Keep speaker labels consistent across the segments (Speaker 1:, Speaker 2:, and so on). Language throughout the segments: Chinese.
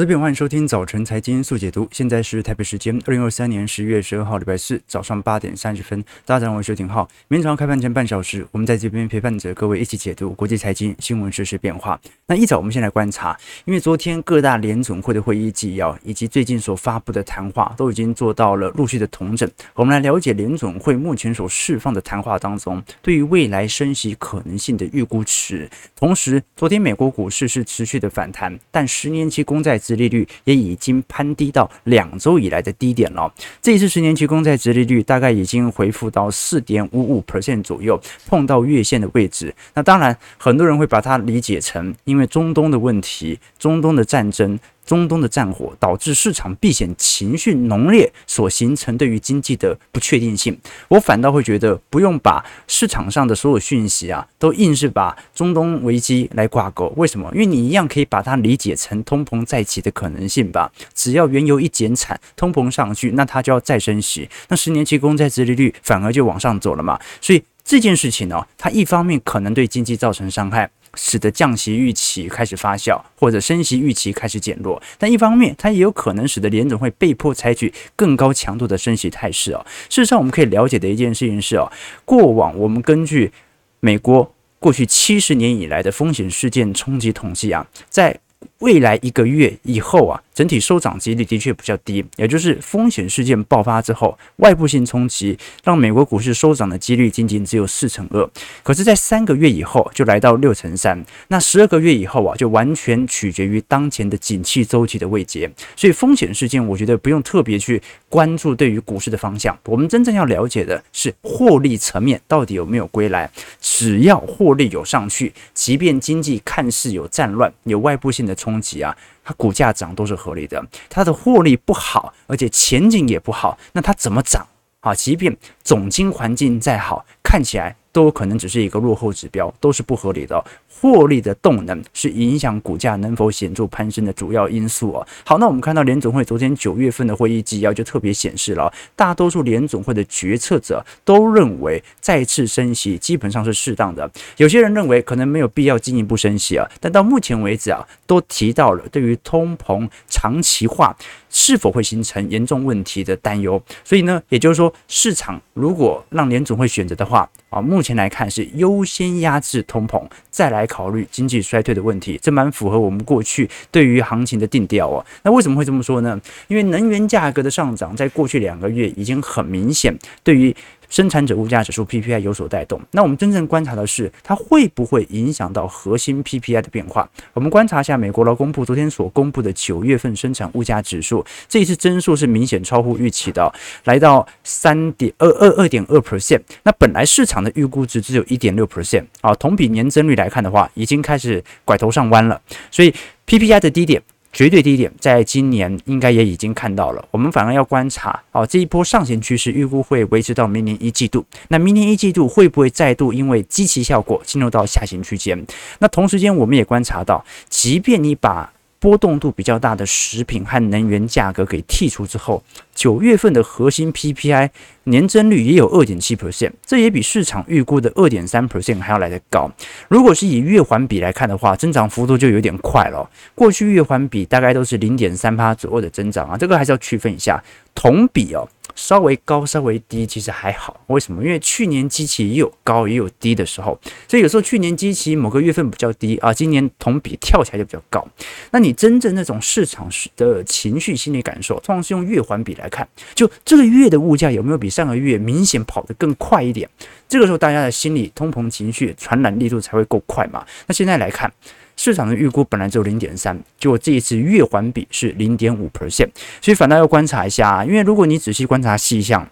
Speaker 1: 我这边欢迎收听早晨财经速解读。现在是台北时间二零二三年十月十二号礼拜四早上八点三十分。大家好，我是廷浩。明天早上开盘前半小时，我们在这边陪伴着各位一起解读国际财经新闻实时变化。那一早我们先来观察，因为昨天各大联总会的会议纪要以及最近所发布的谈话都已经做到了陆续的统整。我们来了解联总会目前所释放的谈话当中对于未来升息可能性的预估值。同时，昨天美国股市是持续的反弹，但十年期公债殖利率也已经攀低到两周以来的低点了。这一次十年期公债殖利率大概已经回复到四点五五 percent 左右，碰到月线的位置。那当然，很多人会把它理解成因为中东的问题，中东的战争。中东的战火导致市场避险情绪浓烈，所形成对于经济的不确定性。我反倒会觉得，不用把市场上的所有讯息啊，都硬是把中东危机来挂钩。为什么？因为你一样可以把它理解成通膨再起的可能性吧。只要原油一减产，通膨上去，那它就要再升息，那十年期公债殖利率反而就往上走了嘛。所以这件事情呢、它一方面可能对经济造成伤害。使得降息预期开始发酵，或者升息预期开始减弱，但一方面，它也有可能使得联准会被迫采取更高强度的升息态势啊。事实上，我们可以了解的一件事情是啊，过往我们根据美国过去七十年以来的风险事件冲击统计啊，在未来一个月以后啊。整体收涨几率的确比较低，也就是风险事件爆发之后，外部性冲击让美国股市收涨的几率仅仅只有四成二。可是，在三个月以后就来到六成三，那十二个月以后啊，就完全取决于当前的景气周期的位阶。所以，风险事件我觉得不用特别去关注对于股市的方向，我们真正要了解的是获利层面到底有没有归来。只要获利有上去，即便经济看似有战乱、有外部性的冲供给啊。它股价涨都是合理的，它的获利不好，而且前景也不好，那它怎么涨啊？即便总经环境再好，看起来都可能只是一个落后指标，都是不合理的。获利的动能是影响股价能否显著攀升的主要因素啊。好，那我们看到联总会昨天九月份的会议纪要就特别显示了，大多数联总会的决策者都认为再次升息基本上是适当的。有些人认为可能没有必要进一步升息啊，但到目前为止啊，都提到了对于通膨长期化是否会形成严重问题的担忧。所以呢，也就是说，市场如果让联总会选择的话啊，目前来看是优先压制通膨，再来。考虑经济衰退的问题，这蛮符合我们过去对于行情的定调哦。那为什么会这么说呢？因为能源价格的上涨，在过去两个月已经很明显，对于。生产者物价指数 PPI 有所带动，那我们真正观察的是它会不会影响到核心 PPI 的变化？我们观察一下美国劳工部昨天所公布的九月份生产物价指数，这一次增速是明显超乎预期的，来到三点二二二点二 percent。那本来市场的预估值只有一点六 percent 啊，同比年增率来看的话，已经开始拐头上弯了，所以 PPI 的低点。绝对低点，在今年应该也已经看到了。我们反而要观察哦，这一波上行趋势预估会维持到明年一季度。那明年一季度会不会再度因为基期效果进入到下行区间？那同时间我们也观察到，即便你把波动度比较大的食品和能源价格给剔除之后，九月份的核心 PPI 年增率也有二点七 percent，这也比市场预估的二点三 percent 还要来得高。如果是以月环比来看的话，增长幅度就有点快了。过去月环比大概都是零点三左右的增长啊，这个还是要区分一下。同比哦。稍微高，稍微低，其实还好。为什么？因为去年基期也有高也有低的时候，所以有时候去年基期某个月份比较低啊，今年同比跳起来就比较高。那你真正那种市场的情绪心理感受，通常是用月环比来看，就这个月的物价有没有比上个月明显跑得更快一点？这个时候大家的心理通膨情绪传染力度才会够快嘛。那现在来看。市场的预估本来只有零点三，结果这一次月环比是零点五 percent，所以反倒要观察一下，因为如果你仔细观察细项。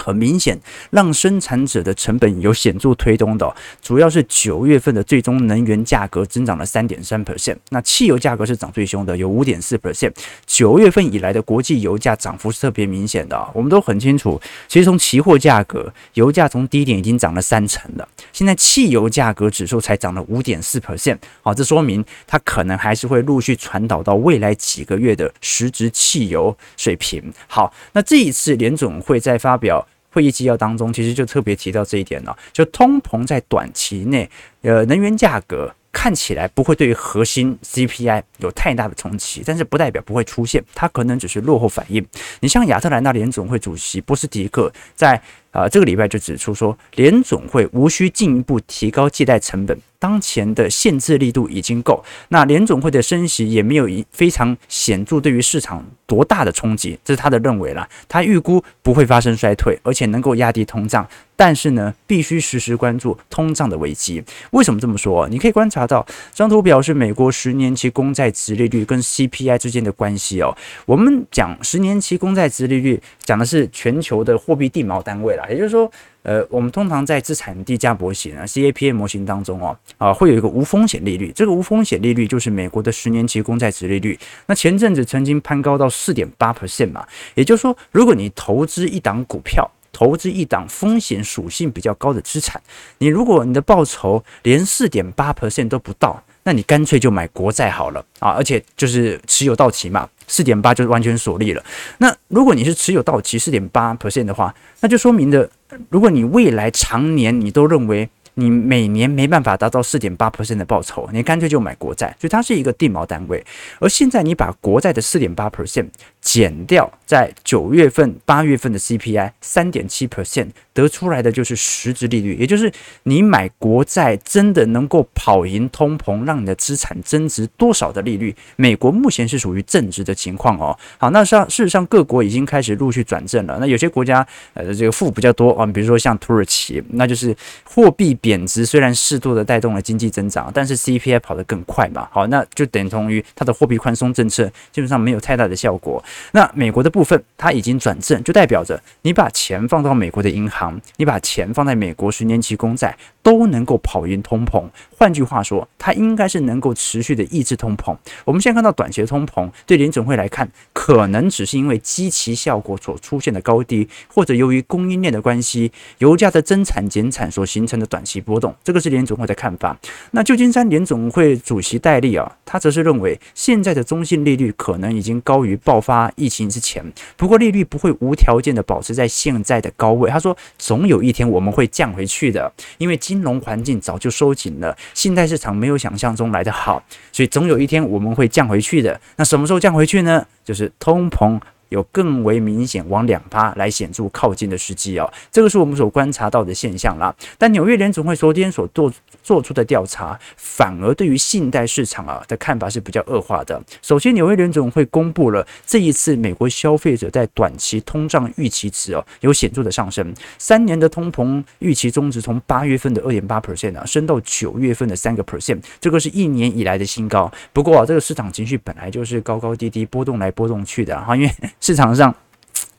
Speaker 1: 很明显，让生产者的成本有显著推动的，主要是九月份的最终能源价格增长了三点三 percent，那汽油价格是涨最凶的，有五点四 percent。九月份以来的国际油价涨幅是特别明显的，我们都很清楚。其实从期货价格，油价从低点已经涨了三成了，现在汽油价格指数才涨了五点四 percent。好，这说明它可能还是会陆续传导到未来几个月的实质汽油水平。好，那这一次联总会在发表。会议纪要当中，其实就特别提到这一点了，就通膨在短期内，呃，能源价格看起来不会对于核心 CPI 有太大的冲击，但是不代表不会出现，它可能只是落后反应。你像亚特兰大联总会主席波斯蒂克在啊、这个礼拜就指出说，联总会无需进一步提高借贷成本，当前的限制力度已经够。那联总会的升息也没有一非常显著对于市场多大的冲击，这是他的认为啦。他预估不会发生衰退，而且能够压低通胀。但是呢，必须时时关注通胀的危机。为什么这么说？你可以观察到，这张图表示美国十年期公债殖利率跟 CPI 之间的关系哦。我们讲十年期公债殖利率，讲的是全球的货币地锚单位也就是说，呃，我们通常在资产地价模型啊 （CAPM 模型）当中哦，啊，会有一个无风险利率。这个无风险利率就是美国的十年期公债殖利率。那前阵子曾经攀高到四点八 percent 嘛。也就是说，如果你投资一档股票，投资一档风险属性比较高的资产，你如果你的报酬连四点八 percent 都不到，那你干脆就买国债好了啊！而且就是持有到期嘛，四点八就是完全锁利了。那如果你是持有到期四点八 percent 的话，那就说明的，如果你未来常年你都认为。你每年没办法达到四点八 percent 的报酬，你干脆就买国债，所以它是一个地锚单位。而现在你把国债的四点八 percent 减掉，在九月份、八月份的 CPI 三点七 percent，得出来的就是实质利率，也就是你买国债真的能够跑赢通膨，让你的资产增值多少的利率？美国目前是属于正值的情况哦。好，那上事实上各国已经开始陆续转正了。那有些国家呃这个负比较多啊，比如说像土耳其，那就是货币比。贬值虽然适度的带动了经济增长，但是 CPI 跑得更快嘛，好，那就等同于它的货币宽松政策基本上没有太大的效果。那美国的部分它已经转正，就代表着你把钱放到美国的银行，你把钱放在美国十年期公债，都能够跑赢通膨。换句话说，它应该是能够持续的抑制通膨。我们现在看到短期的通膨，对联准会来看，可能只是因为基期效果所出现的高低，或者由于供应链的关系，油价的增产减产所形成的短期。波动，这个是联总会的看法。那旧金山联总会主席戴利啊，他则是认为现在的中性利率可能已经高于爆发疫情之前。不过利率不会无条件的保持在现在的高位。他说，总有一天我们会降回去的，因为金融环境早就收紧了，信贷市场没有想象中来的好，所以总有一天我们会降回去的。那什么时候降回去呢？就是通膨。有更为明显往两趴来显著靠近的时机哦，这个是我们所观察到的现象啦。但纽约联总会昨天所做做出的调查，反而对于信贷市场啊的看法是比较恶化的。首先，纽约联总会公布了这一次美国消费者在短期通胀预期值哦有显著的上升，三年的通膨预期中值从八月份的二点八 percent 啊升到九月份的三个 percent，这个是一年以来的新高。不过啊，这个市场情绪本来就是高高低低波动来波动去的哈，因为。市场上，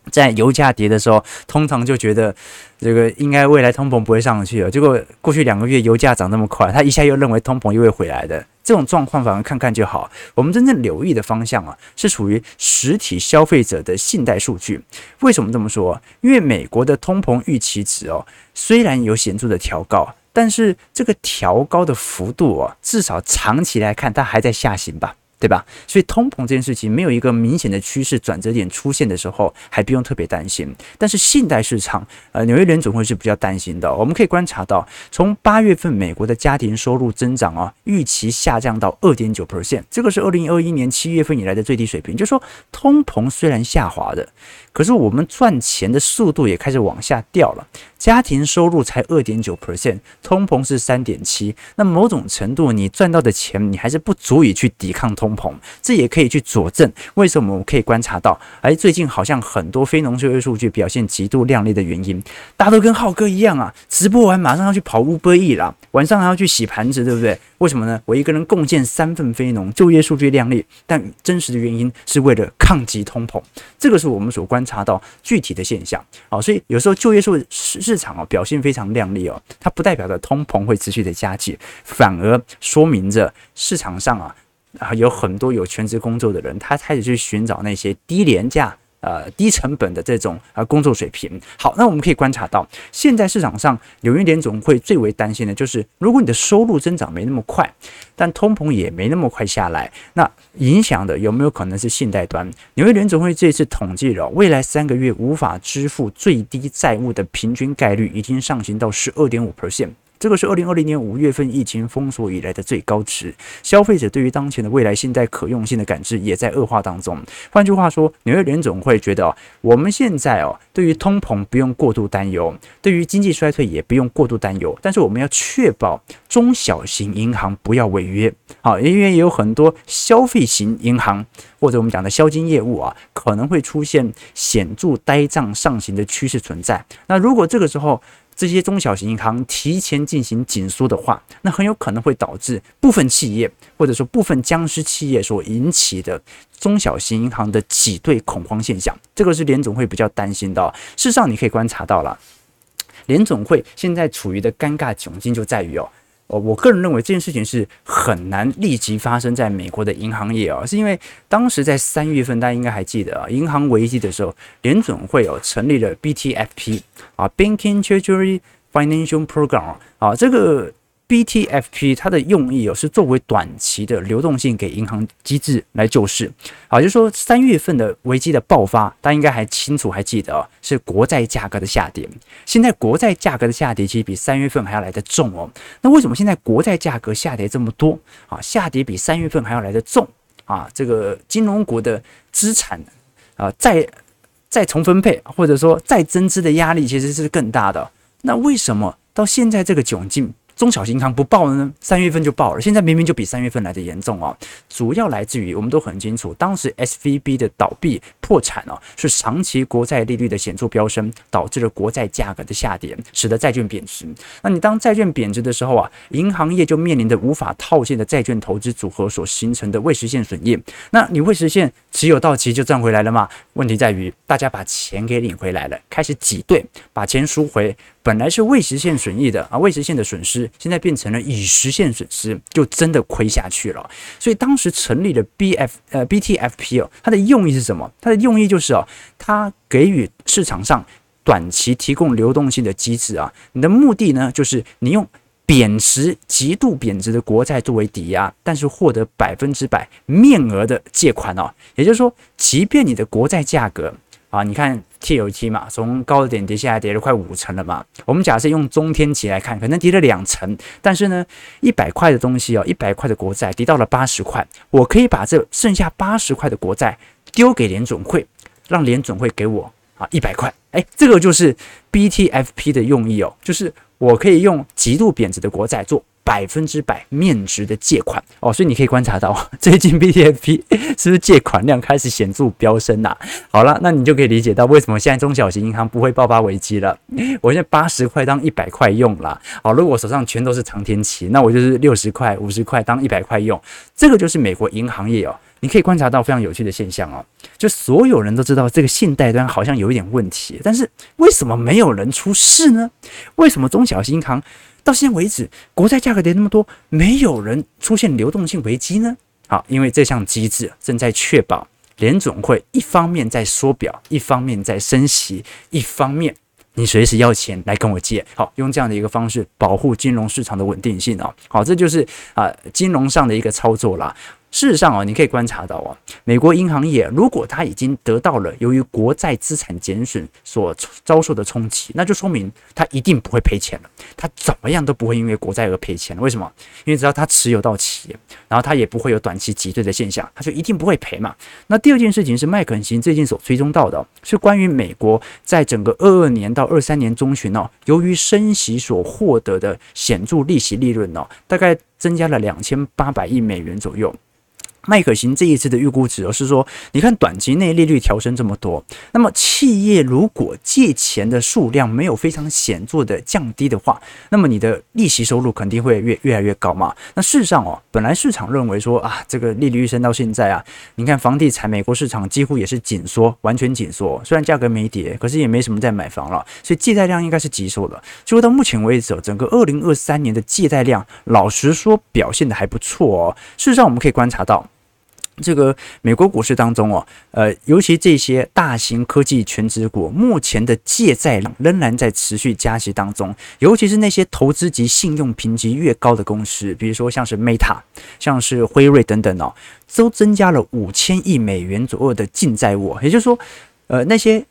Speaker 1: 在油价跌的时候，通常就觉得这个应该未来通膨不会上去了。结果过去两个月油价涨那么快，他一下又认为通膨又会回来的。这种状况反而看看就好。我们真正留意的方向啊，是属于实体消费者的信贷数据。为什么这么说？因为美国的通膨预期值哦，虽然有显著的调高，但是这个调高的幅度啊，至少长期来看，它还在下行吧。对吧？所以通膨这件事情没有一个明显的趋势转折点出现的时候，还不用特别担心。但是信贷市场，呃，纽约联总会是比较担心的。我们可以观察到，从八月份美国的家庭收入增长啊，预期下降到二点九 percent，这个是二零二一年七月份以来的最低水平。就说，通膨虽然下滑的，可是我们赚钱的速度也开始往下掉了。家庭收入才二点九 percent，通膨是三点七，那某种程度你赚到的钱，你还是不足以去抵抗通通膨，这也可以去佐证为什么我们可以观察到，哎，最近好像很多非农就业数据表现极度亮丽的原因，大家都跟浩哥一样啊，直播完马上要去跑 Uber Eats 了，晚上还要去洗盘子，对不对？为什么呢？我一个人贡献三份非农就业数据亮丽，但真实的原因是为了抗击通膨，这个是我们所观察到具体的现象。好，所以有时候就业数是。市场哦表现非常亮丽哦，它不代表着通膨会持续的加剧，反而说明着市场上啊啊有很多有全职工作的人，他开始去寻找那些低廉价。呃，低成本的这种呃工作水平。好，那我们可以观察到，现在市场上纽约联总会最为担心的就是，如果你的收入增长没那么快，但通膨也没那么快下来，那影响的有没有可能是信贷端？纽约联总会这次统计了未来三个月无法支付最低债务的平均概率已经上行到十二点五 percent。这个是二零二零年五月份疫情封锁以来的最高值。消费者对于当前的未来信贷可用性的感知也在恶化当中。换句话说，纽约联总会觉得，我们现在哦，对于通膨不用过度担忧，对于经济衰退也不用过度担忧，但是我们要确保中小型银行不要违约。好，因为也有很多消费型银行或者我们讲的消金业务啊，可能会出现显著呆账上行的趋势存在。那如果这个时候，这些中小型银行提前进行紧缩的话，那很有可能会导致部分企业或者说部分僵尸企业所引起的中小型银行的挤兑恐慌现象，这个是联总会比较担心的。事实上，你可以观察到了，联总会现在处于的尴尬窘境就在于哦。哦，我个人认为这件事情是很难立即发生在美国的银行业啊，是因为当时在三月份，大家应该还记得啊，银行危机的时候，联准会哦成立了 BTFP 啊，Banking Treasury Financial Program 啊，这个。BTFP 它的用意哦，是作为短期的流动性给银行机制来救市。好，就是说三月份的危机的爆发，大家应该还清楚还记得哦，是国债价格的下跌。现在国债价格的下跌其实比三月份还要来得重哦。那为什么现在国债价格下跌这么多啊？下跌比三月份还要来得重啊？这个金融股的资产啊，再再重分配或者说再增资的压力其实是更大的。那为什么到现在这个窘境？中小型银行不报了呢？三月份就报了，现在明明就比三月份来的严重哦。主要来自于我们都很清楚，当时 SVB 的倒闭破产哦，是长期国债利率的显著飙升，导致了国债价格的下跌，使得债券贬值。那你当债券贬值的时候啊，银行业就面临着无法套现的债券投资组合所形成的未实现损益。那你未实现持有到期就赚回来了吗？问题在于大家把钱给领回来了，开始挤兑，把钱赎回。本来是未实现损益的啊，未实现的损失，现在变成了已实现损失，就真的亏下去了。所以当时成立的 B F 呃 B T F P 哦，它的用意是什么？它的用意就是哦，它给予市场上短期提供流动性的机制啊。你的目的呢，就是你用贬值、极度贬值的国债作为抵押，但是获得百分之百面额的借款哦。也就是说，即便你的国债价格啊，你看。TLT 嘛，从高点跌下来，跌了快五成了嘛。我们假设用中天期来看，可能跌了两成，但是呢，一百块的东西哦，一百块的国债跌到了八十块，我可以把这剩下八十块的国债丢给联准会，让联准会给我啊一百块。哎，这个就是 BTFP 的用意哦，就是我可以用极度贬值的国债做。百分之百面值的借款哦，所以你可以观察到，最近 BTFP 是不是借款量开始显著飙升呐、啊？好了，那你就可以理解到为什么现在中小型银行不会爆发危机了。我现在八十块当一百块用了，好，如果我手上全都是长天期，那我就是六十块、五十块当一百块用。这个就是美国银行业哦，你可以观察到非常有趣的现象哦，就所有人都知道这个信贷端好像有一点问题，但是为什么没有人出事呢？为什么中小银行？到现在为止，国债价格跌那么多，没有人出现流动性危机呢？好，因为这项机制正在确保联总会一方面在缩表，一方面在升息，一方面你随时要钱来跟我借，好，用这样的一个方式保护金融市场的稳定性哦。好，这就是啊金融上的一个操作啦。事实上啊，你可以观察到啊，美国银行业如果它已经得到了由于国债资产减损所遭受的冲击，那就说明它一定不会赔钱了。它怎么样都不会因为国债而赔钱了。为什么？因为只要它持有到期，然后它也不会有短期挤兑的现象，它就一定不会赔嘛。那第二件事情是麦肯锡最近所追踪到的，是关于美国在整个二二年到二三年中旬哦，由于升息所获得的显著利息利润哦，大概增加了两千八百亿美元左右。麦可行这一次的预估值，而是说，你看短期内利率调升这么多，那么企业如果借钱的数量没有非常显著的降低的话，那么你的利息收入肯定会越越来越高嘛。那事实上哦，本来市场认为说啊，这个利率升到现在啊，你看房地产美国市场几乎也是紧缩，完全紧缩，虽然价格没跌，可是也没什么在买房了，所以借贷量应该是急缩的。结果到目前为止，整个二零二三年的借贷量，老实说表现得还不错哦。事实上，我们可以观察到。这个美国股市当中哦，呃，尤其这些大型科技全值股，目前的借债量仍然在持续加息当中。尤其是那些投资级信用评级越高的公司，比如说像是 Meta、像是辉瑞等等哦，都增加了五千亿美元左右的净债务。也就是说，呃，那些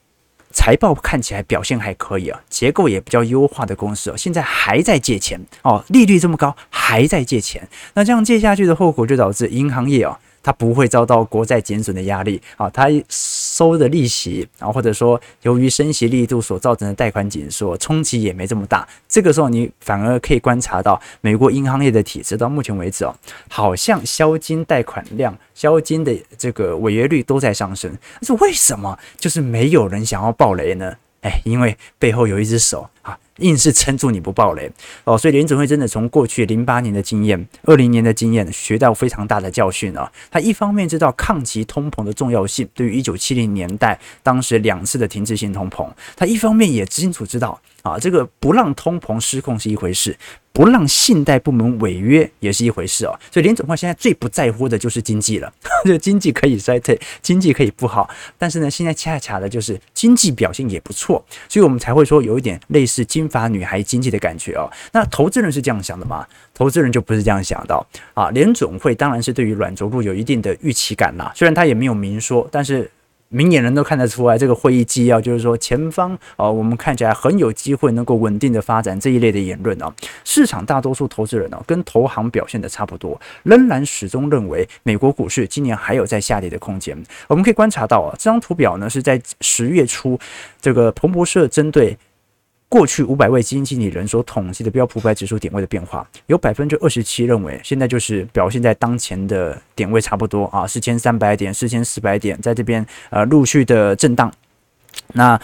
Speaker 1: 财报看起来表现还可以啊，结构也比较优化的公司哦，现在还在借钱哦，利率这么高还在借钱，那这样借下去的后果就导致银行业啊。它不会遭到国债减损的压力啊，它收的利息啊，或者说由于升息力度所造成的贷款紧缩冲击也没这么大。这个时候你反而可以观察到美国银行业的体制到目前为止哦，好像消金贷款量、消金的这个违约率都在上升。但是为什么就是没有人想要爆雷呢？哎，因为背后有一只手啊。硬是撑住你不爆雷哦，所以联准会真的从过去零八年的经验、二零年的经验学到非常大的教训啊。他一方面知道抗击通膨的重要性，对于一九七零年代当时两次的停滞性通膨，他一方面也清楚知道啊，这个不让通膨失控是一回事。不让信贷部门违约也是一回事哦，所以联总会现在最不在乎的就是经济了。就经济可以衰退，经济可以不好，但是呢，现在恰恰的就是经济表现也不错，所以我们才会说有一点类似金发女孩经济的感觉哦。那投资人是这样想的吗？投资人就不是这样想的啊。联总会当然是对于软着陆有一定的预期感啦，虽然他也没有明说，但是。明眼人都看得出来，这个会议纪要就是说，前方啊，我们看起来很有机会能够稳定的发展这一类的言论啊。市场大多数投资人呢，跟投行表现的差不多，仍然始终认为美国股市今年还有在下跌的空间。我们可以观察到啊，这张图表呢是在十月初，这个彭博社针对。过去五百位基金经理人所统计的标普五百指数点位的变化，有百分之二十七认为现在就是表现在当前的点位差不多啊，四千三百点、四千四百点，在这边呃陆续的震荡。那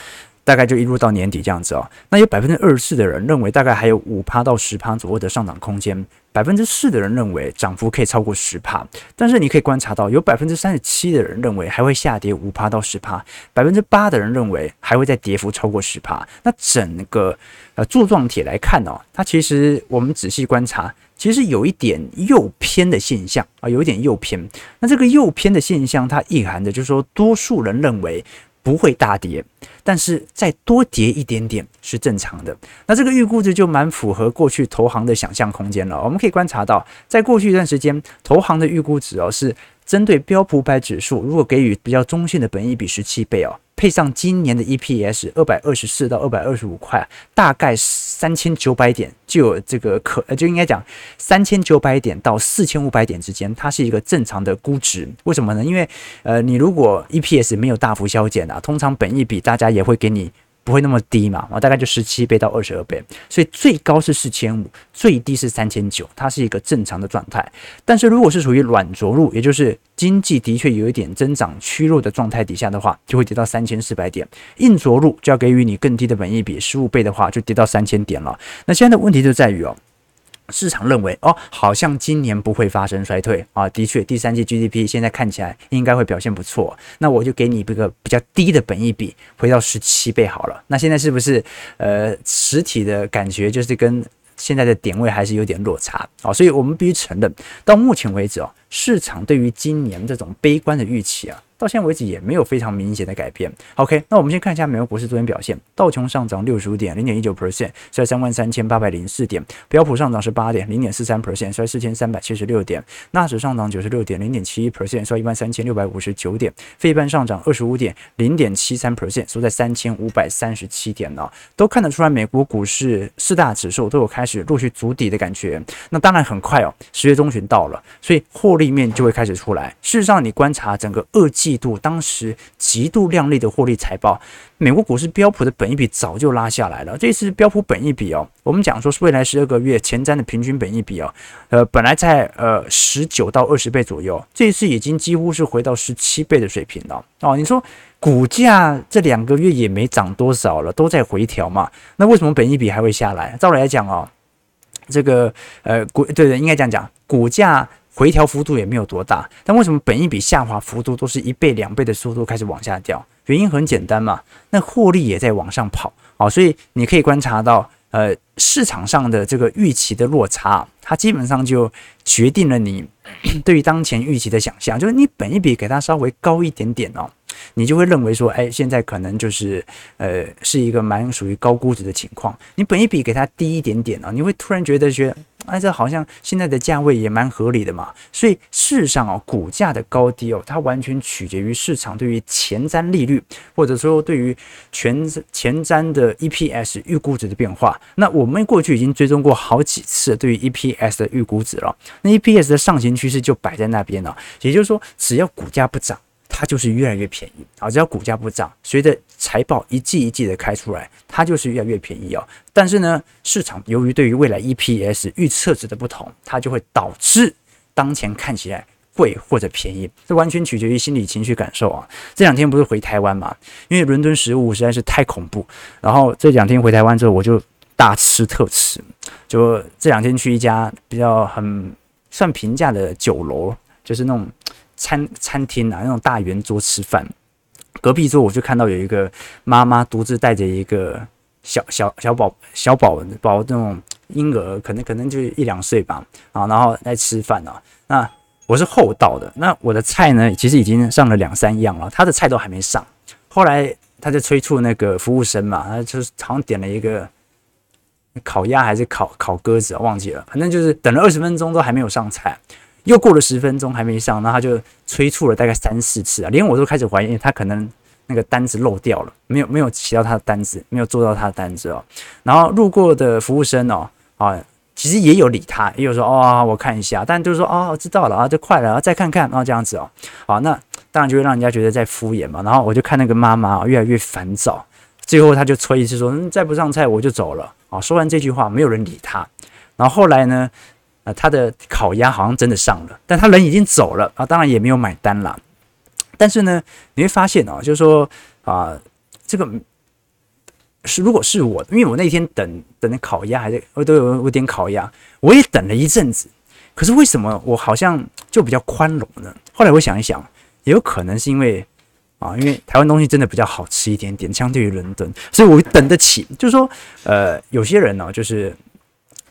Speaker 1: 大概就一路到年底这样子哦。那有百分之二十四的人认为大概还有五趴到十趴左右的上涨空间，百分之四的人认为涨幅可以超过十趴。但是你可以观察到，有百分之三十七的人认为还会下跌五趴到十趴，百分之八的人认为还会再跌幅超过十趴。那整个呃柱状体来看哦，它其实我们仔细观察，其实有一点右偏的现象啊，有一点右偏。那这个右偏的现象，它意含的就是说，多数人认为。不会大跌，但是再多跌一点点是正常的。那这个预估值就蛮符合过去投行的想象空间了。我们可以观察到，在过去一段时间，投行的预估值哦是针对标普五百指数，如果给予比较中性的本益比十七倍哦。配上今年的 EPS 二百二十四到二百二十五块，大概三千九百点就有这个可，就应该讲三千九百点到四千五百点之间，它是一个正常的估值。为什么呢？因为呃，你如果 EPS 没有大幅削减啊，通常本益比大家也会给你。不会那么低嘛，大概就十七倍到二十二倍，所以最高是四千五，最低是三千九，它是一个正常的状态。但是如果是属于软着陆，也就是经济的确有一点增长趋弱的状态底下的话，就会跌到三千四百点。硬着陆就要给予你更低的本益比，十五倍的话就跌到三千点了。那现在的问题就在于哦。市场认为哦，好像今年不会发生衰退啊。的确，第三季 GDP 现在看起来应该会表现不错。那我就给你一个比较低的本益比，回到十七倍好了。那现在是不是呃，实体的感觉就是跟现在的点位还是有点落差啊？所以我们必须承认，到目前为止哦，市场对于今年这种悲观的预期啊。到现在为止也没有非常明显的改变。OK，那我们先看一下美国股市昨天表现。道琼上涨六十五点，零点一九 percent，在三万三千八百零四点。标普上涨十八点，零点四三 percent，在四千三百七十六点。纳指上涨九十六点，零点七一 percent，在一万三千六百五十九点。费半上涨二十五点，零点七三 percent，收在三千五百三十七点呢。都看得出来，美国股市四大指数都有开始陆续筑底的感觉。那当然很快哦，十月中旬到了，所以获利面就会开始出来。事实上，你观察整个二季。季度当时极度亮丽的获利财报，美国股市标普的本益比早就拉下来了。这次标普本益比哦，我们讲说是未来十二个月前瞻的平均本益比哦，呃，本来在呃十九到二十倍左右，这一次已经几乎是回到十七倍的水平了哦。你说股价这两个月也没涨多少了，都在回调嘛？那为什么本益比还会下来？照理来讲哦，这个呃股对对，应该这样讲，股价。回调幅度也没有多大，但为什么本一笔下滑幅度都是一倍、两倍的速度开始往下掉？原因很简单嘛，那获利也在往上跑啊，所以你可以观察到，呃，市场上的这个预期的落差，它基本上就决定了你 对于当前预期的想象，就是你本一笔给它稍微高一点点哦，你就会认为说，哎，现在可能就是呃是一个蛮属于高估值的情况。你本一比给它低一点点啊，你会突然觉得觉得，哎，这好像现在的价位也蛮合理的嘛。所以事实上哦，股价的高低哦，它完全取决于市场对于前瞻利率，或者说对于全前瞻的 EPS 预估值的变化。那我们过去已经追踪过好几次对于 EPS 的预估值了，那 EPS 的上行趋势就摆在那边了。也就是说，只要股价不涨，它就是越来越便宜啊！只要股价不涨，随着财报一季一季的开出来，它就是越来越便宜啊。但是呢，市场由于对于未来 EPS 预测值的不同，它就会导致当前看起来贵或者便宜，这完全取决于心理情绪感受啊。这两天不是回台湾嘛？因为伦敦食物实在是太恐怖，然后这两天回台湾之后，我就大吃特吃，就这两天去一家比较很算平价的酒楼。就是那种餐餐厅啊，那种大圆桌吃饭，隔壁桌我就看到有一个妈妈独自带着一个小小小宝小宝宝那种婴儿，可能可能就一两岁吧，啊，然后在吃饭啊。那我是后到的，那我的菜呢，其实已经上了两三样了，他的菜都还没上。后来他就催促那个服务生嘛，他就是好像点了一个烤鸭还是烤烤鸽子，忘记了，反正就是等了二十分钟都还没有上菜。又过了十分钟还没上，然后他就催促了大概三四次啊，连我都开始怀疑他可能那个单子漏掉了，没有没有写到他的单子，没有做到他的单子哦。然后路过的服务生哦啊，其实也有理他，也有说哦，我看一下，但就是说哦，知道了啊，就快了啊，再看看，然后这样子哦，好，那当然就会让人家觉得在敷衍嘛。然后我就看那个妈妈越来越烦躁，最后他就催一次说，嗯，再不上菜我就走了啊。说完这句话，没有人理他。然后后来呢？啊，他的烤鸭好像真的上了，但他人已经走了啊，当然也没有买单了。但是呢，你会发现哦，就是说啊，这个是如果是我，因为我那天等等的烤鸭还是我都有我点烤鸭，我也等了一阵子。可是为什么我好像就比较宽容呢？后来我想一想，也有可能是因为啊，因为台湾东西真的比较好吃一点点，相对于伦敦，所以我等得起。就是说，呃，有些人呢，就是。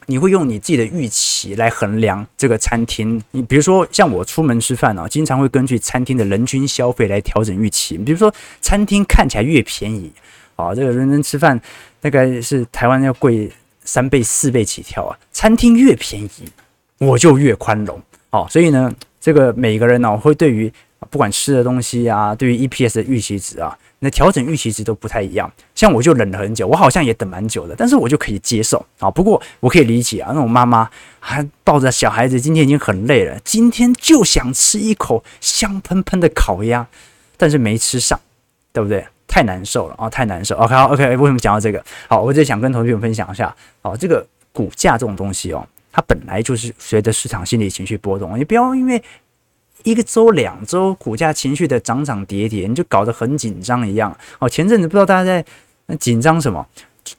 Speaker 1: 你会用你自己的预期来衡量这个餐厅。你比如说，像我出门吃饭啊，经常会根据餐厅的人均消费来调整预期。比如说，餐厅看起来越便宜，啊，这个人人吃饭大概是台湾要贵三倍、四倍起跳啊。餐厅越便宜，我就越宽容。哦，所以呢，这个每个人呢，会对于不管吃的东西啊，对于 EPS 的预期值啊。那调整预期值都不太一样，像我就忍了很久，我好像也等蛮久的，但是我就可以接受啊。不过我可以理解啊，那种妈妈还抱着小孩子，今天已经很累了，今天就想吃一口香喷喷的烤鸭，但是没吃上，对不对？太难受了啊，太难受。OK，OK，、为什么讲到这个？好，我就想跟同学们分享一下，好，这个股价这种东西哦，它本来就是随着市场心理情绪波动，你不要因为。一个周、两周，股价情绪的涨涨跌跌，你就搞得很紧张一样。哦，前阵子不知道大家在紧张什么，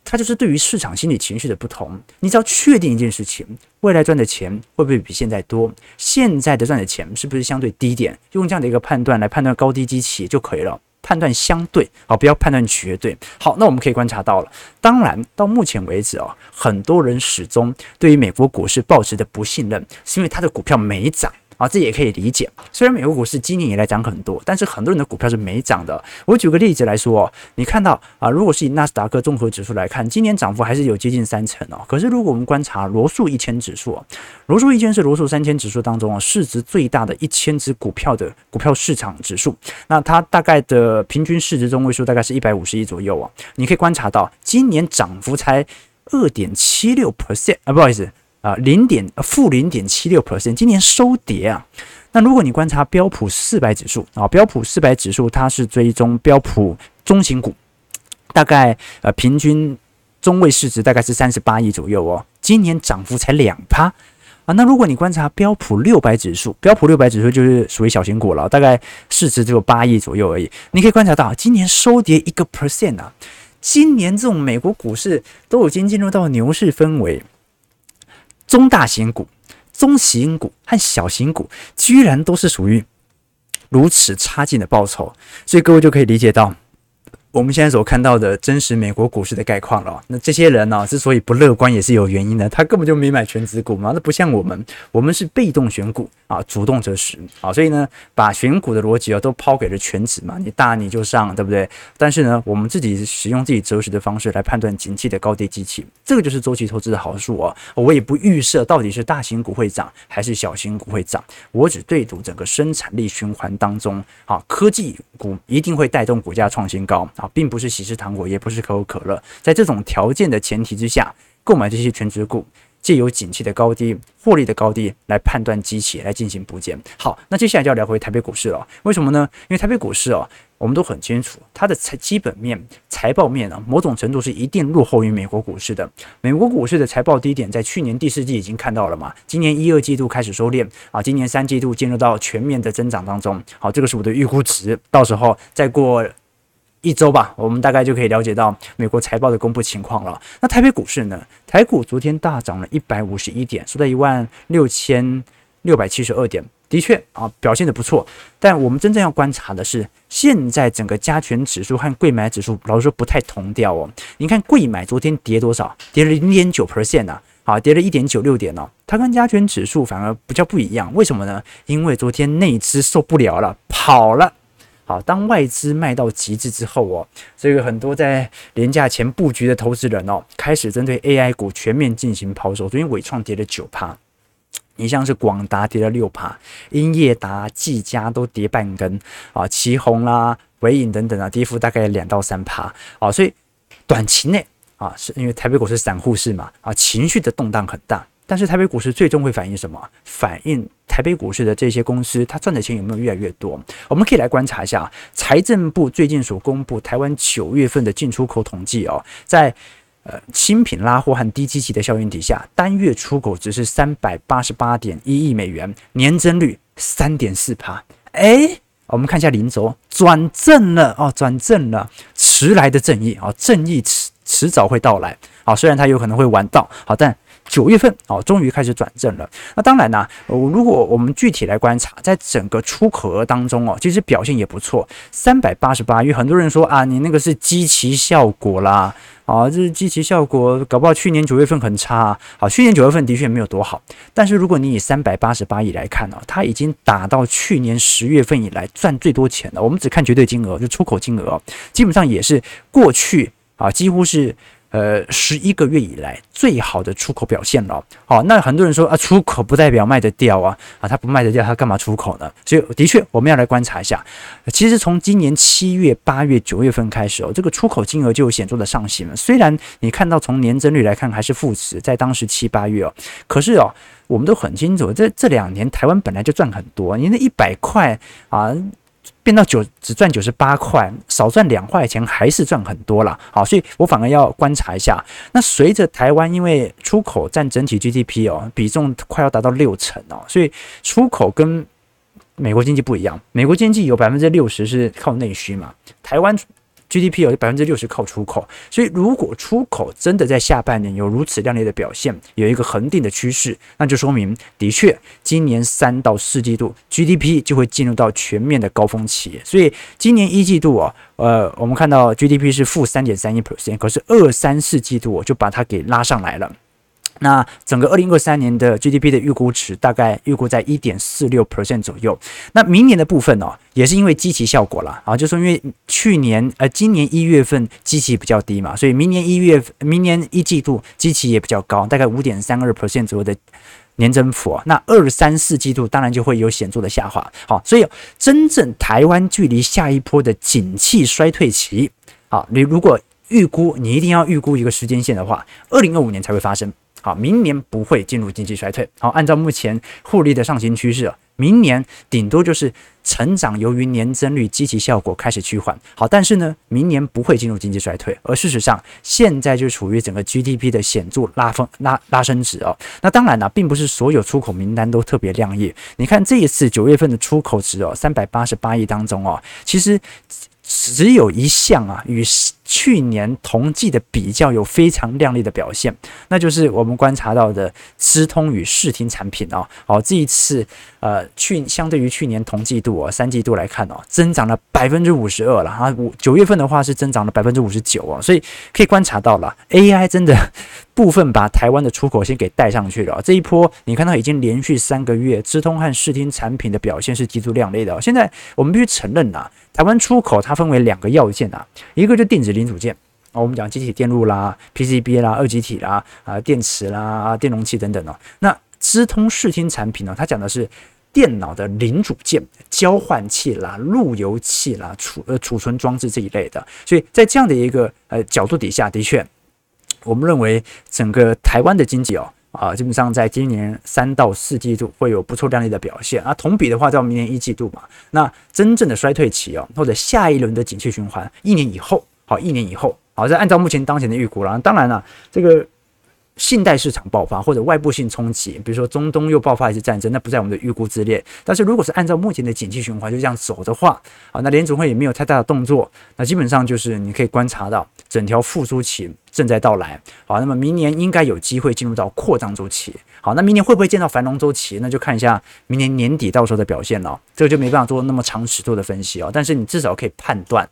Speaker 1: 它就是对于市场心理情绪的不同。你只要确定一件事情，未来赚的钱会不会比现在多？现在的赚的钱是不是相对低点？用这样的一个判断来判断高低基期就可以了。判断相对，好，不要判断绝对。好，那我们可以观察到了。当然，到目前为止哦，很多人始终对于美国股市抱持的不信任，是因为它的股票没涨。啊，这也可以理解。虽然美国股市今年以来涨很多，但是很多人的股票是没涨的。我举个例子来说，你看到啊，如果是以纳斯达克综合指数来看，今年涨幅还是有接近三成哦。可是如果我们观察罗素一千指数，罗素一千是罗素三千指数当中啊市值最大的一千只股票的股票市场指数，那它大概的平均市值中位数大概是一百五十亿左右啊。你可以观察到，今年涨幅才二点七六 percent 啊，不好意思。啊，零点负零点七六 percent，今年收跌啊。那如果你观察标普四百指数啊，标普四百指数它是追踪标普中型股，大概呃平均中位市值大概是三十八亿左右哦。今年涨幅才两趴啊。那如果你观察标普六百指数，标普六百指数就是属于小型股了，大概市值只有八亿左右而已。你可以观察到，今年收跌一个 percent 啊。今年这种美国股市都已经进入到牛市氛围。中大型股、中型股和小型股居然都是属于如此差劲的报酬，所以各位就可以理解到我们现在所看到的真实美国股市的概况了。那这些人呢、之所以不乐观，也是有原因的。他根本就没买全值股嘛。那不像我们，我们是被动选股啊，主动择时啊。所以呢，把选股的逻辑啊都抛给了全值嘛。你大你就上，对不对？但是呢，我们自己使用自己择时的方式来判断景气的高低机器，这个就是周期投资的好处啊。我也不预设到底是大型股会涨还是小型股会涨，我只对赌整个生产力循环当中啊，科技股一定会带动股价创新高啊。并不是喜事糖果，也不是可口可乐。在这种条件的前提之下，购买这些全值股，借由景气的高低、获利的高低来判断机器，来进行补减。好，那接下来就要聊回台北股市了。为什么呢？因为台北股市哦，我们都很清楚，它的财基本面、财报面啊，某种程度是一定落后于美国股市的。美国股市的财报低点在去年第四季已经看到了嘛，今年一二季度开始收敛啊，今年三季度进入到全面的增长当中。好，这个是我的预估值，到时候再过。一周吧，我们大概就可以了解到美国财报的公布情况了。那台北股市呢？台股昨天大涨了一百五十一点，收在一万六千六百七十二点，的确啊，表现的不错。但我们真正要观察的是，现在整个加权指数和柜买指数老实说不太同调哦。你看柜买昨天跌多少？跌了零点九 percent 啊，好，跌了一点九六点哦。它跟加权指数反而比较不一样，为什么呢？因为昨天内资受不了了，跑了。好，当外资卖到极致之后哦，这个很多在廉价前布局的投资人哦，开始针对 AI 股全面进行抛售。昨天伟创跌了九趴，你像是广达跌了六趴，英业达、技嘉都跌半根啊，奇宏啦、伟影等等啊，跌幅大概两到三趴啊，所以短期内啊，是因为台北股市散户市嘛啊，情绪的动荡很大。但是台北股市最终会反映什么？反映台北股市的这些公司，它赚的钱有没有越来越多？我们可以来观察一下，财政部最近所公布台湾九月份的进出口统计哦，在呃新品拉货和低基期的效应底下，单月出口只是三百八十八点一亿美元，年增率三点四趴。哎，我们看一下零轴转正了哦，转正了，迟来的正义啊，正义迟迟早会到来。好，虽然它有可能会晚到，好，但。九月份哦，终于开始转正了。那当然呢，如果我们具体来观察，在整个出口额当中哦，其实表现也不错，三百八十八。因为很多人说啊，你那个是基期效果啦，啊，这是基期效果，搞不好去年九月份很差。好，去年九月份的确没有多好，但是如果你以三百八十八亿来看呢，它已经达到去年十月份以来赚最多钱了。我们只看绝对金额，就出口金额，基本上也是过去啊，几乎是。呃，十一个月以来最好的出口表现了。好，那很多人说啊，出口不代表卖得掉啊，啊，他不卖得掉，他干嘛出口呢？所以的确，我们要来观察一下。其实从今年七月、八月、九月份开始哦，这个出口金额就有显著的上行了。虽然你看到从年增率来看还是负值，在当时七八月哦，可是哦，我们都很清楚，这这两年台湾本来就赚很多，你那一百块啊。变到九只赚九十八块，少赚两块钱还是赚很多了。好，所以我反而要观察一下。那随着台湾因为出口占整体 GDP 哦，比重快要达到六成哦，所以出口跟美国经济不一样。美国经济有百分之六十是靠内需嘛，台湾。GDP 有百分之六十靠出口，所以如果出口真的在下半年有如此亮丽的表现，有一个恒定的趋势，那就说明的确今年三到四季度 GDP 就会进入到全面的高峰期。所以今年一季度啊，呃，我们看到 GDP 是负三点三一 percent，可是二三四季度我就把它给拉上来了。那整个二零二三年的 GDP 的预估值大概预估在一点四六 percent 左右。那明年的部分哦，也是因为基期效果啦，啊，就是说因为去年呃今年一月份基期比较低嘛，所以明年一月明年一季度基期也比较高，大概五点三二 percent 左右的年增幅。那二三四季度当然就会有显著的下滑。好，所以真正台湾距离下一波的景气衰退期，好，你如果预估，你一定要预估一个时间线的话，二零二五年才会发生。好，明年不会进入经济衰退。好，按照目前互利的上行趋势啊，明年顶多就是成长，由于年增率积极效果开始趋缓。好，但是呢，明年不会进入经济衰退，而事实上现在就处于整个 GDP 的显著拉风拉拉升值哦。那当然了，并不是所有出口名单都特别亮眼。你看这一次九月份的出口值哦，三百八十八亿当中哦，其实只有一项啊与去年同季的比较有非常亮丽的表现，那就是我们观察到的资通与视听产品哦，好，这一次呃去相对于去年同季度哦，三季度来看哦，增长了百分之五十二了啊，五九月份的话是增长了百分之五十九哦，所以可以观察到了 AI 真的部分把台湾的出口先给带上去了，这一波你看到已经连续三个月资通和视听产品的表现是极度亮丽的，现在我们必须承认呐，台湾出口它分为两个要件啊，一个就电子。零组件啊，我们讲积体电路啦、PCB 啦、二极体啦、啊电池啦、电容器等等哦。那资通视听产品呢，它讲的是电脑的零组件、交换器啦、路由器啦、储呃储存装置这一类的。所以在这样的一个呃角度底下，的确，我们认为整个台湾的经济哦啊，基本上在今年三到四季度会有不错亮丽的表现啊。同比的话，到明年一季度嘛，那真正的衰退期哦，或者下一轮的景气循环，一年以后。好，一年以后，好，再按照目前当前的预估了。当然了，这个信贷市场爆发或者外部性冲击，比如说中东又爆发一次战争，那不在我们的预估之列。但是如果是按照目前的景气循环就这样走的话，啊，那联准会也没有太大的动作，那基本上就是你可以观察到整条复苏期正在到来。好，那么明年应该有机会进入到扩张周期。好，那明年会不会见到繁荣周期？那就看一下明年年底到时候的表现了。这个就没办法做那么长尺度的分析哦。但是你至少可以判断，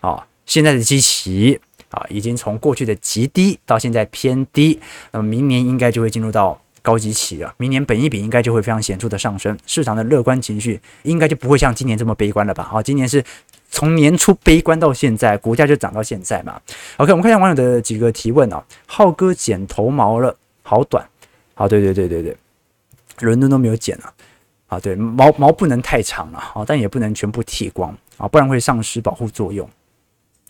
Speaker 1: 啊。现在的基期啊，已经从过去的极低到现在偏低，那么明年应该就会进入到高基期了。明年本益比应该就会非常显著的上升，市场的乐观情绪应该就不会像今年这么悲观了吧？好，今年是从年初悲观到现在，股价就涨到现在嘛。OK，我们看一下网友的几个提问啊。浩哥剪头毛了，好短。好，对对对对对，伦敦都没有剪啊。啊，对，毛毛不能太长了，啊，但也不能全部剃光啊，不然会丧失保护作用。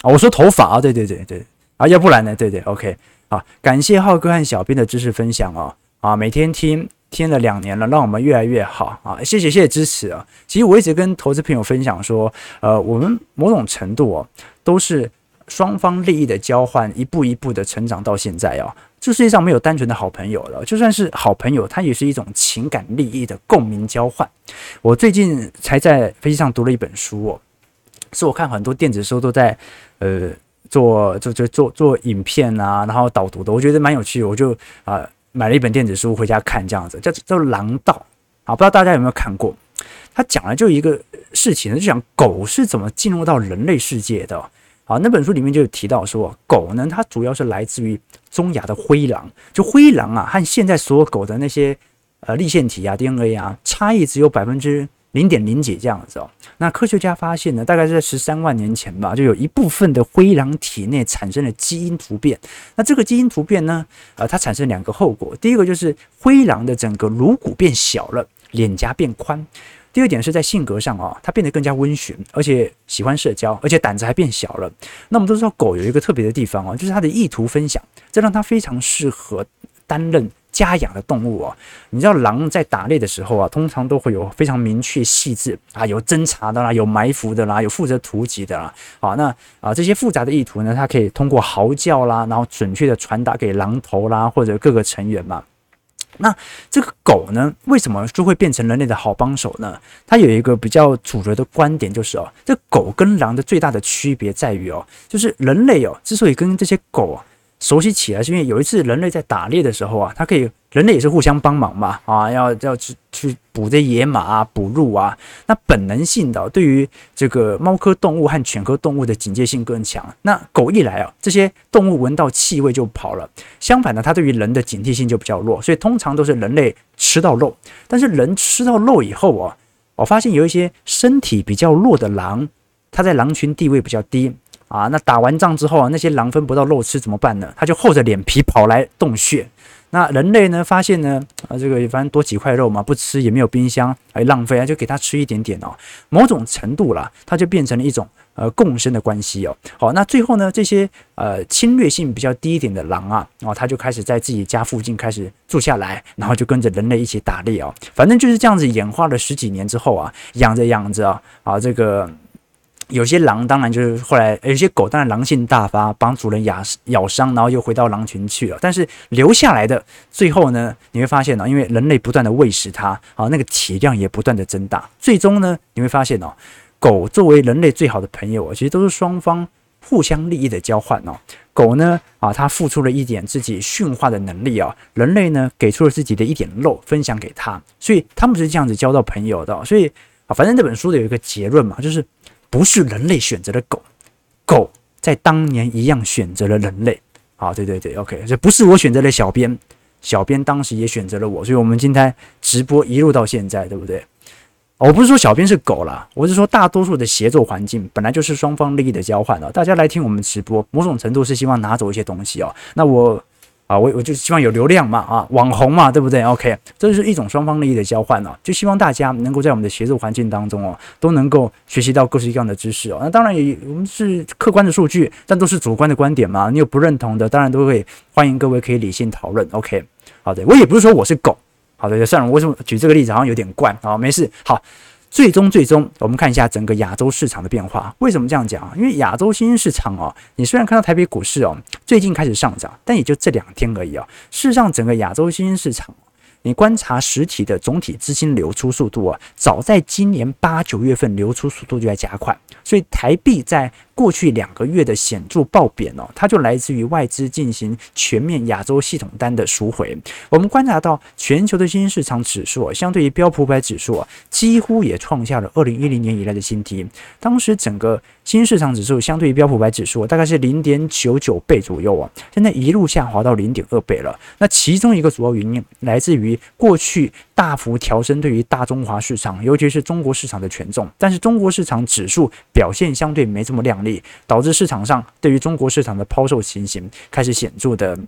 Speaker 1: 啊，我说头发啊，对对对对，啊，要不然呢？对对，OK，啊，感谢浩哥和小编的知识分享哦，啊，每天听听了两年了，让我们越来越好啊，谢谢谢谢支持啊。其实我一直跟投资朋友分享说，呃，我们某种程度哦，都是双方利益的交换，一步一步的成长到现在哦。这世界上没有单纯的好朋友了，就算是好朋友，它也是一种情感利益的共鸣交换。我最近才在飞机上读了一本书哦。是我看很多电子书都在，呃，做做做做做影片啊，然后导读的，我觉得蛮有趣的，我就啊、买了一本电子书回家看，这样子叫叫《狼道》啊，不知道大家有没有看过？他讲了就一个事情，就讲狗是怎么进入到人类世界的。啊，那本书里面就有提到说，狗呢，它主要是来自于中亚的灰狼，就灰狼啊，和现在所有狗的那些呃立腺体啊、DNA 啊，差异只有百分之。零点零几这样子哦，那科学家发现呢，大概是在十三万年前吧，就有一部分的灰狼体内产生了基因突变。那这个基因突变呢，呃，它产生两个后果。第一个就是灰狼的整个颅骨变小了，脸颊变宽。第二点是在性格上啊，它变得更加温驯，而且喜欢社交，而且胆子还变小了。那我们都知道狗有一个特别的地方哦，就是它的意图分享，这让它非常适合担任。家养的动物哦，你知道狼在打猎的时候啊，通常都会有非常明确细致啊，有侦查的啦，有埋伏的啦，有负责突击的啦。好，那啊这些复杂的意图呢，它可以通过嚎叫啦，然后准确的传达给狼头啦或者各个成员嘛。那这个狗呢，为什么就会变成人类的好帮手呢？它有一个比较主流的观点，就是哦，这狗跟狼的最大的区别在于哦，就是人类哦，之所以跟这些狗。熟悉起来是因为有一次人类在打猎的时候啊，它可以人类也是互相帮忙嘛啊，要要去去捕这野马啊，捕鹿啊，那本能性的对于这个猫科动物和犬科动物的警戒性更强。那狗一来啊，这些动物闻到气味就跑了。相反呢，它对于人的警惕性就比较弱，所以通常都是人类吃到肉。但是人吃到肉以后啊，我发现有一些身体比较弱的狼，它在狼群地位比较低。啊，那打完仗之后啊，那些狼分不到肉吃怎么办呢？他就厚着脸皮跑来洞穴。那人类呢，发现呢，啊，这个反正多几块肉嘛，不吃也没有冰箱，还浪费啊，就给他吃一点点哦。某种程度啦，它就变成了一种呃共生的关系哦。好，那最后呢，这些呃侵略性比较低一点的狼啊，然后他就开始在自己家附近开始住下来，然后就跟着人类一起打猎哦。反正就是这样子演化了十几年之后啊，养着养着啊，啊这个。有些狼当然就是后来，有些狗当然狼性大发，帮主人咬咬伤，然后又回到狼群去了。但是留下来的最后呢，你会发现呢，因为人类不断的喂食它，啊，那个体量也不断的增大。最终呢，你会发现哦，狗作为人类最好的朋友，其实都是双方互相利益的交换哦。狗呢啊，它付出了一点自己驯化的能力啊，人类呢给出了自己的一点肉分享给他，所以他们是这样子交到朋友的。所以啊，反正这本书的有一个结论嘛，就是不是人类选择了狗，狗在当年一样选择了人类。好，对对对，OK，这不是我选择了小编，小编当时也选择了我，所以我们今天直播一路到现在，对不对？我不是说小编是狗啦，我是说大多数的协作环境本来就是双方利益的交换哦。大家来听我们直播，某种程度是希望拿走一些东西哦。那我啊，我我就希望有流量嘛，啊，网红嘛，对不对？OK，这就是一种双方利益的交换哦。就希望大家能够在我们的协作环境当中哦，都能够学习到各式各样的知识哦。那当然也我们是客观的数据，但都是主观的观点嘛。你有不认同的，当然都会欢迎各位可以理性讨论。OK，好的，我也不是说我是狗。好的，算了，为什么举这个例子好像有点怪啊？没事，好，最终最终，我们看一下整个亚洲市场的变化。为什么这样讲？因为亚洲新兴市场哦，你虽然看到台北股市哦最近开始上涨，但也就这两天而已哦。事实上，整个亚洲新兴市场。你观察实体的总体资金流出速度啊，早在今年八九月份流出速度就在加快，所以台币在过去两个月的显著暴贬哦，它就来自于外资进行全面亚洲系统单的赎回。我们观察到全球的新兴市场指数，相对于标普五百指数啊，几乎也创下了二零一零年以来的新低。当时整个新市场指数相对于标普五百指数大概是零点九九倍左右啊，现在一路下滑到零点二倍了。那其中一个主要原因来自于。过去大幅调升对于大中华市场，尤其是中国市场的权重，但是中国市场指数表现相对没这么亮丽，导致市场上对于中国市场的抛售情形开始显著的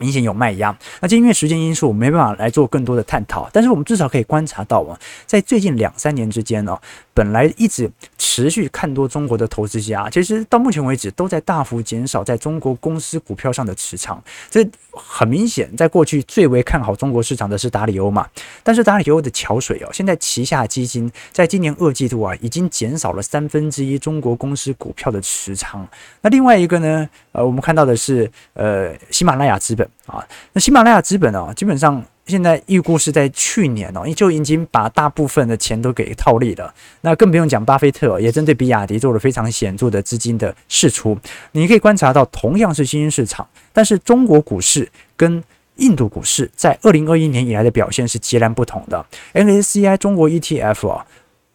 Speaker 1: 明显有卖压。那就因为时间因素，我没办法来做更多的探讨，但是我们至少可以观察到啊，在最近两三年之间呢，本来一直持续看多中国的投资家，其实到目前为止都在大幅减少在中国公司股票上的持仓。这很明显，在过去最为看好中国市场的是达里欧嘛，但是达里欧的桥水哦，现在旗下基金在今年二季度啊，已经减少了三分之一中国公司股票的持仓。那另外一个呢，呃，我们看到的是呃喜马拉雅资本啊，那喜马拉雅资本啊，基本上。现在预估是在去年哦，就已经把大部分的钱都给套利了。那更不用讲，巴菲特也针对比亚迪做了非常显著的资金的释出。你可以观察到，同样是新兴市场，但是中国股市跟印度股市在二零二一年以来的表现是截然不同的。MSCI 中国 ETF 啊，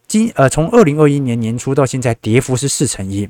Speaker 1: 今呃从二零二一年年初到现在，跌幅是四成一。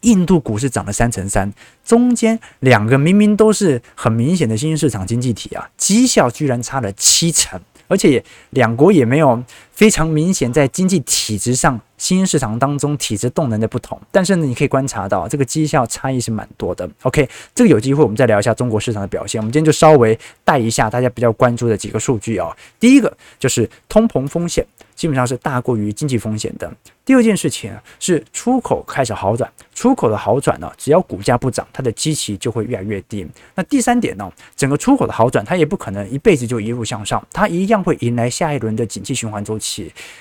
Speaker 1: 印度股市涨了三成三，中间两个明明都是很明显的新兴市场经济体啊，绩效居然差了七成，而且两国也没有非常明显在经济体制上新兴市场当中体质动能的不同，但是呢，你可以观察到这个绩效差异是蛮多的。OK，这个有机会我们再聊一下中国市场的表现。我们今天就稍微带一下大家比较关注的几个数据啊，第一个就是通膨风险基本上是大过于经济风险的。第二件事情是出口开始好转，出口的好转呢，只要股价不涨，它的基期就会越来越低。那第三点呢，整个出口的好转，它也不可能一辈子就一路向上，它一样会迎来下一轮的景气循环周期。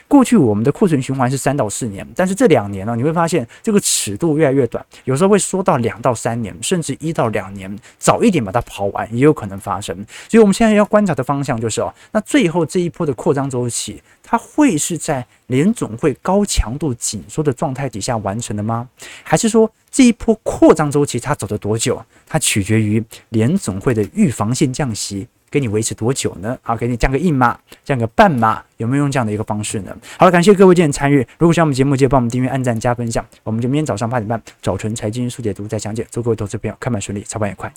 Speaker 1: 过去我们的库存循环是三到四年，但是这两年呢，你会发现这个尺度越来越短，有时候会缩到两到三年，甚至一到两年，早一点把它跑完也有可能发生。所以我们现在要观察的方向就是哦，那最后这一波的扩张周期。它会是在联总会高强度紧缩的状态底下完成的吗？还是说这一波扩张周期它走得多久？它取决于联总会的预防性降息给你维持多久呢？好，给你降个一码，降个半码，有没有用这样的一个方式呢？好了，感谢各位今天参与。如果喜欢我们节目，记得帮我们订阅、按赞、加分享。我们就明天早上八点半早晨财经速解读再讲解。祝各位投资朋友开盘顺利，操盘愉快。